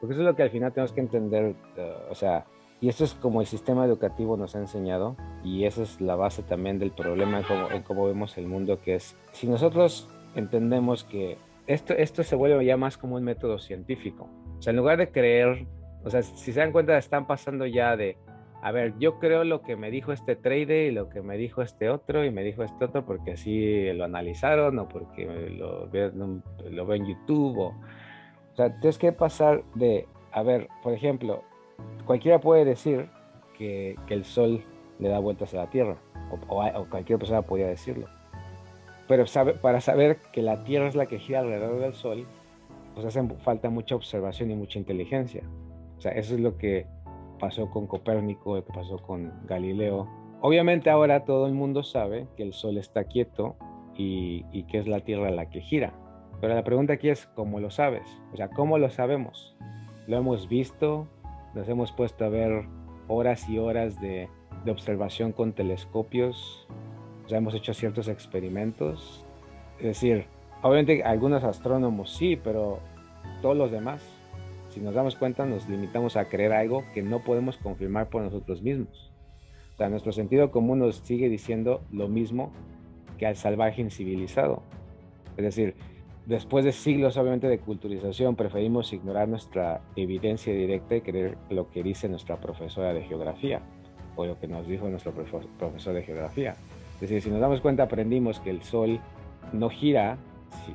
Porque eso es lo que al final tenemos que entender, eh, o sea, y esto es como el sistema educativo nos ha enseñado y esa es la base también del problema en cómo, en cómo vemos el mundo, que es, si nosotros entendemos que esto, esto se vuelve ya más como un método científico, o sea, en lugar de creer, o sea, si se dan cuenta, están pasando ya de, a ver, yo creo lo que me dijo este trader y lo que me dijo este otro y me dijo este otro porque así lo analizaron o porque lo lo veo en YouTube. O sea, tienes que pasar de, a ver, por ejemplo, cualquiera puede decir que, que el Sol le da vueltas a la Tierra, o, o, cualquier persona podría decirlo. Pero sabe, para saber que la Tierra es la que gira alrededor del Sol, pues hace falta mucha observación y mucha inteligencia. O sea, eso es lo que pasó con Copérnico, lo que pasó con Galileo. Obviamente ahora todo el mundo sabe que el Sol está quieto y, y que es la Tierra la que gira. Pero la pregunta aquí es, ¿cómo lo sabes? O sea, ¿cómo lo sabemos? ¿Lo hemos visto? Nos hemos puesto a ver horas y horas de, de observación con telescopios. O sea, hemos hecho ciertos experimentos. Es decir, obviamente algunos astrónomos sí, pero todos los demás, si nos damos cuenta, nos limitamos a creer algo que no podemos confirmar por nosotros mismos. O sea, nuestro sentido común nos sigue diciendo lo mismo que al salvaje incivilizado. Es decir, después de siglos obviamente de culturización, preferimos ignorar nuestra evidencia directa y creer lo que dice nuestra profesora de geografía o lo que nos dijo nuestro profesor de geografía. Es decir, si nos damos cuenta, aprendimos que el Sol no gira,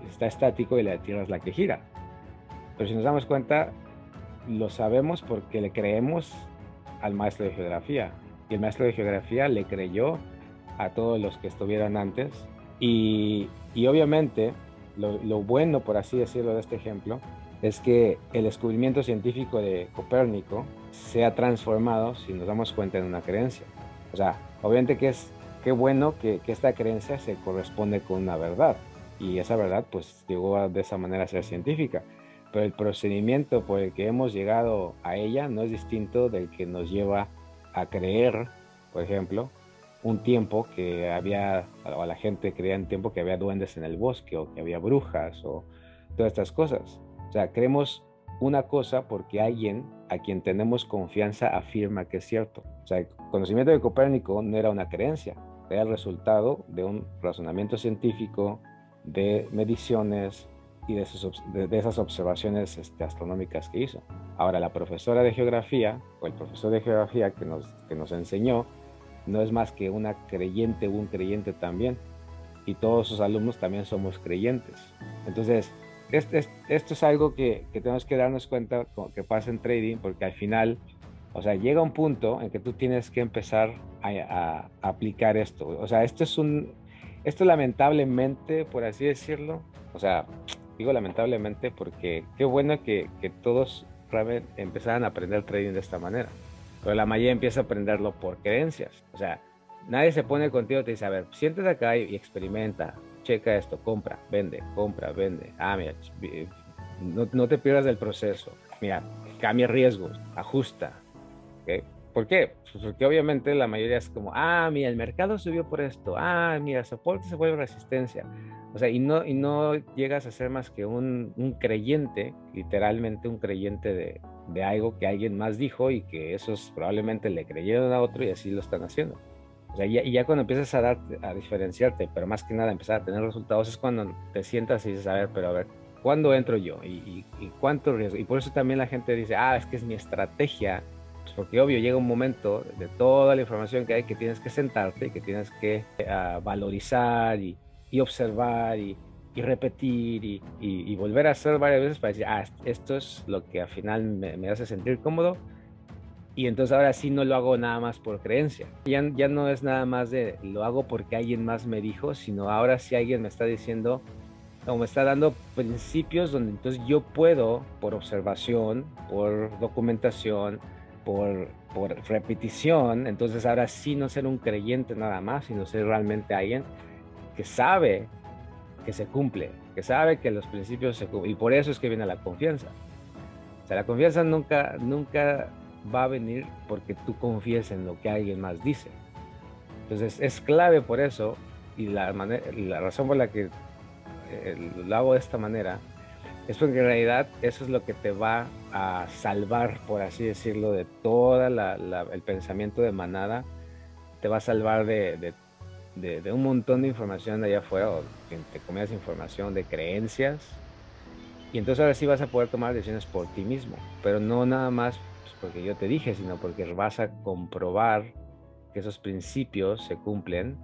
está estático y la Tierra es la que gira. Pero si nos damos cuenta, lo sabemos porque le creemos al maestro de geografía. Y el maestro de geografía le creyó a todos los que estuvieron antes. Y, y obviamente lo, bueno, por así decirlo, de este ejemplo, es que el descubrimiento científico de Copérnico se ha transformado, si nos damos cuenta, en una creencia. O sea, obviamente que es qué bueno que, esta creencia se corresponde con una verdad. Y esa verdad, pues, llegó de esa manera a ser científica. Pero el procedimiento por el que hemos llegado a ella no es distinto del que nos lleva a creer, por ejemplo, un tiempo que había, o la gente creía en tiempo que había duendes en el bosque o que había brujas o todas estas cosas. O sea, creemos una cosa porque alguien a quien tenemos confianza afirma que es cierto. O sea, el conocimiento de Copérnico no era una creencia, era el resultado de un razonamiento científico, de mediciones y de, de, esas observaciones este, astronómicas que hizo. Ahora, la profesora de geografía, o el profesor de geografía que nos, que nos enseñó, no es más que una creyente o un creyente también. Y todos sus alumnos también somos creyentes. Entonces, esto es, esto es algo que, tenemos que darnos cuenta que pasa en trading, porque al final, o sea, llega un punto en que tú tienes que empezar a, aplicar esto. O sea, esto es un, esto lamentablemente, por así decirlo, o sea, digo lamentablemente porque qué bueno que, que todos empezaran a aprender trading de esta manera. Pero la mayoría empieza a aprenderlo por creencias. O sea, nadie se pone contigo y te dice, a ver, siéntate acá y experimenta, checa esto, compra, vende, compra, vende. Ah, mira, no, no te pierdas del proceso. Mira, cambia riesgos, ajusta. ¿okay? ¿Por qué? Pues porque obviamente la mayoría es como, ah, mira, el mercado subió por esto, ah, mira, soporte se vuelve resistencia. O sea, y no, y no llegas a ser más que un, un creyente, literalmente un creyente de, de, algo que alguien más dijo y que esos probablemente le creyeron a otro y así lo están haciendo. O sea, y ya cuando empiezas a, dar, a diferenciarte, pero más que nada empezar a tener resultados, es cuando te sientas y dices, a ver, pero a ver, ¿cuándo entro yo? ¿Y, y, y cuánto riesgo? Y por eso también la gente dice, ah, es que es mi estrategia pues porque obvio llega un momento de toda la información que hay que tienes que sentarte y que tienes que uh, valorizar y, y observar y, y repetir y, y, volver a hacer varias veces para decir, ah, esto es lo que al final me, me, hace sentir cómodo. Y entonces ahora sí no lo hago nada más por creencia. Ya, ya no es nada más de lo hago porque alguien más me dijo, sino ahora sí alguien me está diciendo o me está dando principios donde entonces yo puedo, por observación, por documentación, por, por repetición, entonces ahora sí no ser un creyente nada más, sino ser realmente alguien que sabe que se cumple, que sabe que los principios se cumplen. Y por eso es que viene la confianza. O sea, la confianza nunca, nunca va a venir porque tú confíes en lo que alguien más dice. Entonces es clave por eso y la, la razón por la que eh, lo hago de esta manera es porque en realidad eso es lo que te va a salvar, por así decirlo, de todo el pensamiento de manada, te va a salvar de, un montón de información de allá afuera, o te comidas información de creencias, y entonces ahora sí vas a poder tomar decisiones por ti mismo, pero no nada más pues, porque yo te dije, sino porque vas a comprobar que esos principios se cumplen